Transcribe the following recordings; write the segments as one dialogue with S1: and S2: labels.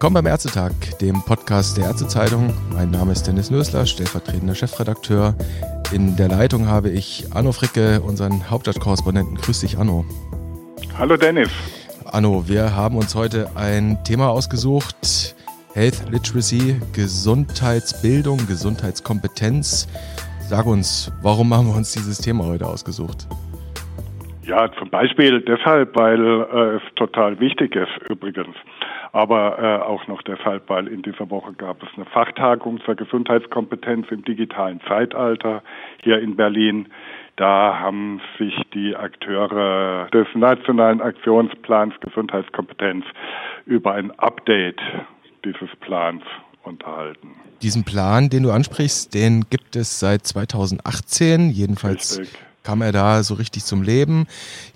S1: Willkommen beim Ärztetag, dem Podcast der Ärztezeitung. Mein Name ist Dennis Nösler, stellvertretender Chefredakteur. In der Leitung habe ich Anno Fricke, unseren Hauptstadtkorrespondenten. Grüß dich, Anno.
S2: Hallo, Dennis.
S1: Anno, wir haben uns heute ein Thema ausgesucht. Health Literacy, Gesundheitsbildung, Gesundheitskompetenz. Sag uns, warum haben wir uns dieses Thema heute ausgesucht?
S2: Ja, zum Beispiel deshalb, weil äh, es total wichtig ist übrigens. Aber äh, auch noch deshalb, weil in dieser Woche gab es eine Fachtagung zur Gesundheitskompetenz im digitalen Zeitalter hier in Berlin. Da haben sich die Akteure des Nationalen Aktionsplans Gesundheitskompetenz über ein Update dieses Plans unterhalten.
S1: Diesen Plan, den du ansprichst, den gibt es seit 2018, jedenfalls Richtig kam er da so richtig zum Leben.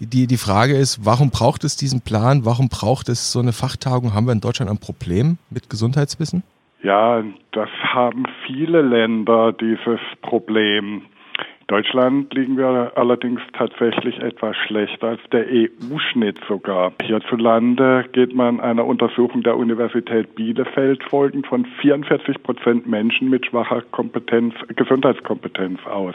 S1: Die, die Frage ist, warum braucht es diesen Plan? Warum braucht es so eine Fachtagung? Haben wir in Deutschland ein Problem mit Gesundheitswissen?
S2: Ja, das haben viele Länder, dieses Problem. Deutschland liegen wir allerdings tatsächlich etwas schlechter als der EU-Schnitt sogar. Hierzulande geht man einer Untersuchung der Universität Bielefeld folgend von 44 Prozent Menschen mit schwacher Kompetenz, Gesundheitskompetenz aus.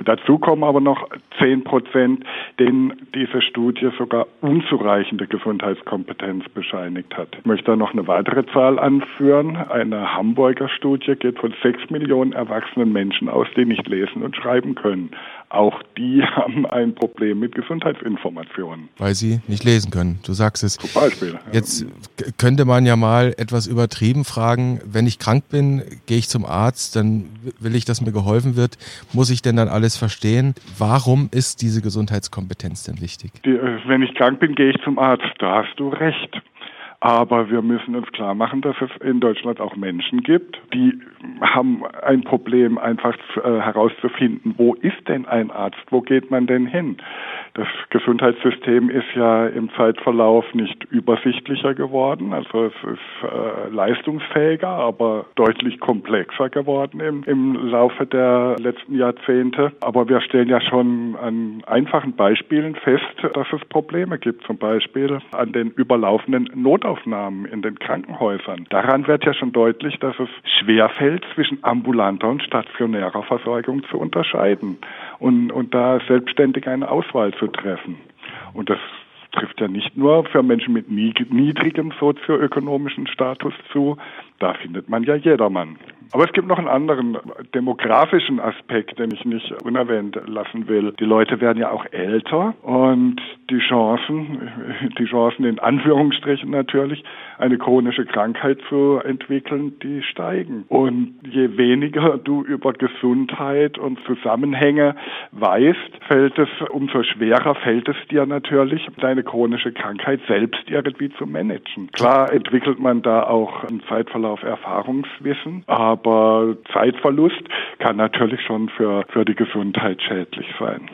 S2: Und dazu kommen aber noch 10 Prozent, denen diese Studie sogar unzureichende Gesundheitskompetenz bescheinigt hat. Ich möchte da noch eine weitere Zahl anführen. Eine Hamburger Studie geht von 6 Millionen erwachsenen Menschen aus, die nicht lesen und schreiben können. Auch die haben ein Problem mit Gesundheitsinformationen.
S1: Weil sie nicht lesen können, du sagst es.
S2: Zum Beispiel.
S1: Jetzt könnte man ja mal etwas übertrieben fragen, wenn ich krank bin, gehe ich zum Arzt, dann will ich, dass mir geholfen wird. Muss ich denn dann alles verstehen? Warum ist diese Gesundheitskompetenz denn wichtig?
S2: Die, äh, wenn ich krank bin, gehe ich zum Arzt. Da hast du recht. Aber wir müssen uns klar machen, dass es in Deutschland auch Menschen gibt, die haben ein Problem, einfach äh, herauszufinden, wo ist denn ein Arzt, wo geht man denn hin? Das Gesundheitssystem ist ja im Zeitverlauf nicht übersichtlicher geworden, also es ist äh, leistungsfähiger, aber deutlich komplexer geworden im, im Laufe der letzten Jahrzehnte. Aber wir stellen ja schon an einfachen Beispielen fest, dass es Probleme gibt, zum Beispiel an den überlaufenden Notaufnahmen in den Krankenhäusern. Daran wird ja schon deutlich, dass es schwerfällt, zwischen ambulanter und stationärer Versorgung zu unterscheiden und, und da selbstständig eine Auswahl zu treffen. Und das trifft ja nicht nur für Menschen mit niedrigem sozioökonomischen Status zu, da findet man ja jedermann. Aber es gibt noch einen anderen demografischen Aspekt, den ich nicht unerwähnt lassen will. Die Leute werden ja auch älter und die Chancen, die Chancen in Anführungsstrichen natürlich, eine chronische Krankheit zu entwickeln, die steigen. Und je weniger du über Gesundheit und Zusammenhänge weißt, fällt es, umso schwerer fällt es dir natürlich, deine chronische Krankheit selbst irgendwie zu managen. Klar entwickelt man da auch im Zeitverlauf Erfahrungswissen, aber Zeitverlust kann natürlich schon für, für die Gesundheit schädlich sein.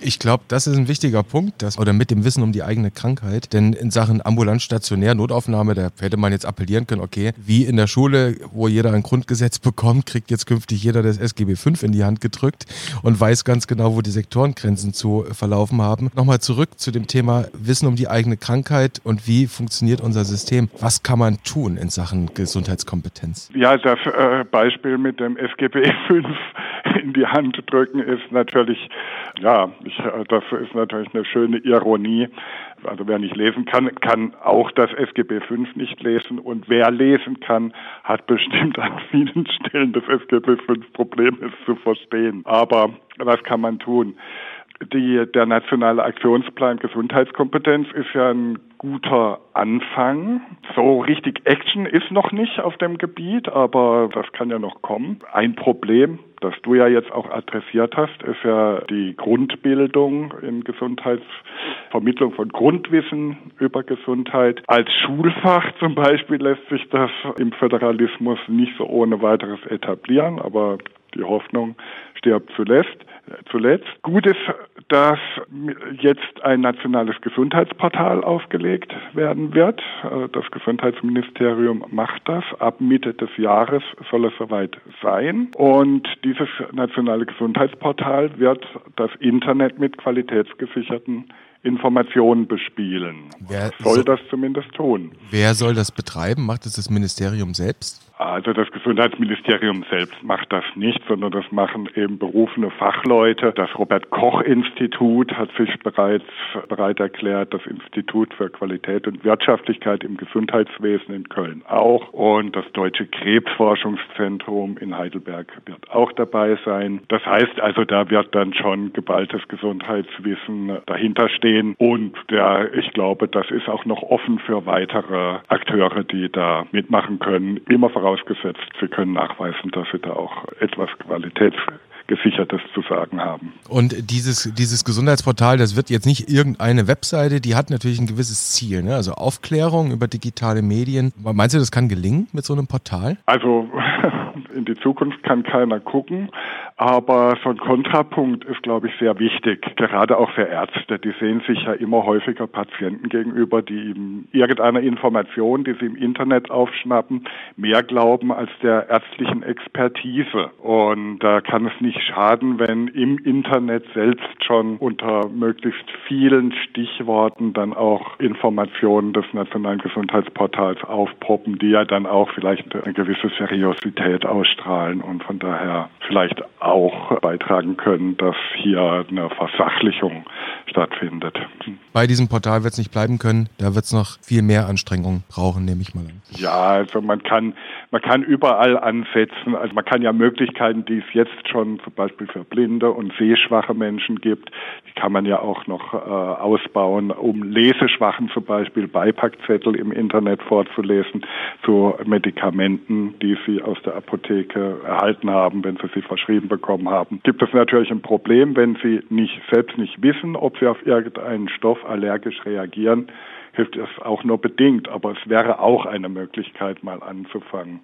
S1: Ich glaube, das ist ein wichtiger Punkt, dass, oder mit dem Wissen um die eigene Krankheit. Denn in Sachen ambulant stationär Notaufnahme, da hätte man jetzt appellieren können, okay, wie in der Schule, wo jeder ein Grundgesetz bekommt, kriegt jetzt künftig jeder das SGB V in die Hand gedrückt und weiß ganz genau, wo die Sektorengrenzen zu verlaufen haben. Nochmal zurück zu dem Thema Wissen um die eigene Krankheit und wie funktioniert unser System. Was kann man tun in Sachen Gesundheitskompetenz?
S2: Ja, das äh, Beispiel mit dem SGB V in die Hand drücken ist natürlich, ja, ich, äh, das ist natürlich eine schöne Ironie. Also wer nicht lesen kann, kann auch das SGB V nicht lesen und wer lesen kann, hat bestimmt an vielen Stellen des SGB V Problem, es zu verstehen. Aber was kann man tun? Die, der nationale Aktionsplan Gesundheitskompetenz ist ja ein guter Anfang. So richtig Action ist noch nicht auf dem Gebiet, aber das kann ja noch kommen. Ein Problem, das du ja jetzt auch adressiert hast, ist ja die Grundbildung in Gesundheitsvermittlung von Grundwissen über Gesundheit. Als Schulfach zum Beispiel lässt sich das im Föderalismus nicht so ohne weiteres etablieren, aber die Hoffnung stirbt zuletzt. Zuletzt. Gut ist, dass jetzt ein nationales Gesundheitsportal aufgelegt werden wird. Äh, das Gesundheitsministerium macht das. Ab Mitte des Jahres soll es soweit sein. Und dieses nationale Gesundheitsportal wird das Internet mit qualitätsgesicherten Informationen bespielen. Wer soll so, das zumindest tun.
S1: Wer soll das betreiben? Macht es das Ministerium selbst?
S2: Also das Gesundheitsministerium selbst macht das nicht, sondern das machen eben berufene Fachleute. Das Robert Koch Institut hat sich bereits bereit erklärt, das Institut für Qualität und Wirtschaftlichkeit im Gesundheitswesen in Köln auch und das Deutsche Krebsforschungszentrum in Heidelberg wird auch dabei sein. Das heißt also, da wird dann schon geballtes Gesundheitswissen dahinter stehen und der, ich glaube, das ist auch noch offen für weitere Akteure, die da mitmachen können. Immer voraus vorausgesetzt, Sie können nachweisen, dass Sie da auch etwas Qualitätsgesichertes zu sagen haben.
S1: Und dieses, dieses Gesundheitsportal, das wird jetzt nicht irgendeine Webseite, die hat natürlich ein gewisses Ziel, ne? also Aufklärung über digitale Medien. Meinst du, das kann gelingen mit so einem Portal?
S2: Also in die Zukunft kann keiner gucken. Aber so ein Kontrapunkt ist, glaube ich, sehr wichtig, gerade auch für Ärzte. Die sehen sich ja immer häufiger Patienten gegenüber, die ihm irgendeiner Information, die sie im Internet aufschnappen, mehr glauben als der ärztlichen Expertise. Und da kann es nicht schaden, wenn im Internet selbst schon unter möglichst vielen Stichworten dann auch Informationen des Nationalen Gesundheitsportals aufpoppen, die ja dann auch vielleicht eine gewisse Seriosität ausstrahlen und von daher vielleicht auch beitragen können, dass hier eine Versachlichung stattfindet.
S1: Bei diesem Portal wird es nicht bleiben können, da wird es noch viel mehr Anstrengungen brauchen, nehme ich mal an.
S2: Ja, also man kann, man kann überall ansetzen. Also man kann ja Möglichkeiten, die es jetzt schon zum Beispiel für blinde und sehschwache Menschen gibt, die kann man ja auch noch äh, ausbauen, um Leseschwachen zum Beispiel Beipackzettel im Internet vorzulesen zu Medikamenten, die sie aus der Apotheke erhalten haben, wenn sie sie verschrieben bekommen haben. Gibt es natürlich ein Problem, wenn sie nicht selbst nicht wissen, ob sie auf irgendeinen Stoff allergisch reagieren, hilft es auch nur bedingt, aber es wäre auch eine Möglichkeit, mal anzufangen.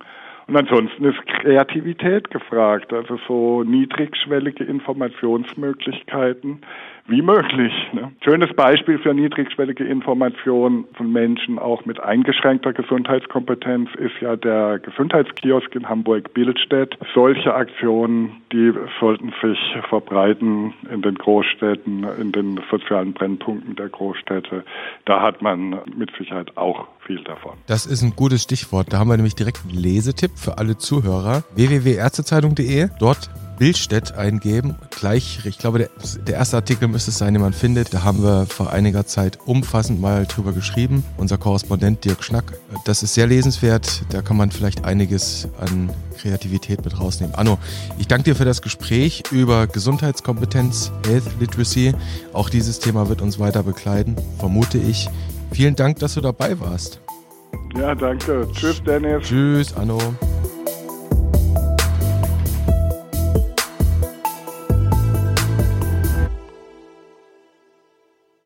S2: Und ansonsten ist Kreativität gefragt, also so niedrigschwellige Informationsmöglichkeiten wie möglich. Ne? Schönes Beispiel für niedrigschwellige Information von Menschen auch mit eingeschränkter Gesundheitskompetenz ist ja der Gesundheitskiosk in Hamburg-Bildstedt. Solche Aktionen, die sollten sich verbreiten in den Großstädten, in den sozialen Brennpunkten der Großstädte. Da hat man mit Sicherheit auch viel davon.
S1: Das ist ein gutes Stichwort. Da haben wir nämlich direkt einen Lesetipp für alle Zuhörer. www.ärztezeitung.de. Dort Bildstedt eingeben. Gleich, ich glaube, der, der, erste Artikel müsste es sein, den man findet. Da haben wir vor einiger Zeit umfassend mal drüber geschrieben. Unser Korrespondent Dirk Schnack. Das ist sehr lesenswert. Da kann man vielleicht einiges an Kreativität mit rausnehmen. Anno, ich danke dir für das Gespräch über Gesundheitskompetenz, Health Literacy. Auch dieses Thema wird uns weiter begleiten, vermute ich. Vielen Dank, dass du dabei warst.
S2: Ja, danke. Tschüss, Dennis.
S1: Tschüss, Anno.